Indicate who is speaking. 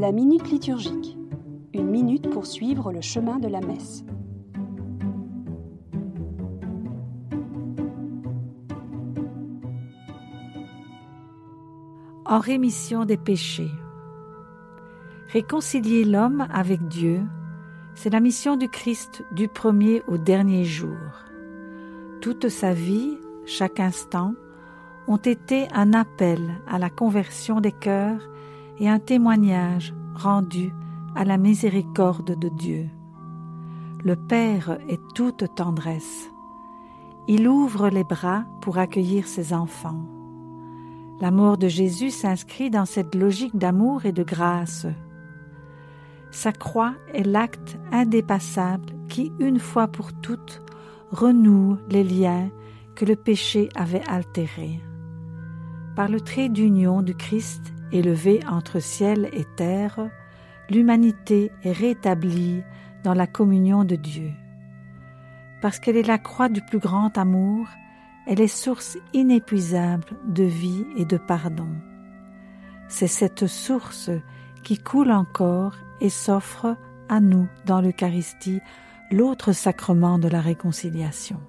Speaker 1: La minute liturgique. Une minute pour suivre le chemin de la messe.
Speaker 2: En rémission des péchés. Réconcilier l'homme avec Dieu, c'est la mission du Christ du premier au dernier jour. Toute sa vie, chaque instant, ont été un appel à la conversion des cœurs et un témoignage rendu à la miséricorde de Dieu. Le Père est toute tendresse. Il ouvre les bras pour accueillir ses enfants. L'amour de Jésus s'inscrit dans cette logique d'amour et de grâce. Sa croix est l'acte indépassable qui, une fois pour toutes, renoue les liens que le péché avait altérés. Par le trait d'union du Christ élevé entre ciel et terre, l'humanité est rétablie dans la communion de Dieu. Parce qu'elle est la croix du plus grand amour, elle est source inépuisable de vie et de pardon. C'est cette source qui coule encore et s'offre à nous dans l'Eucharistie, l'autre sacrement de la réconciliation.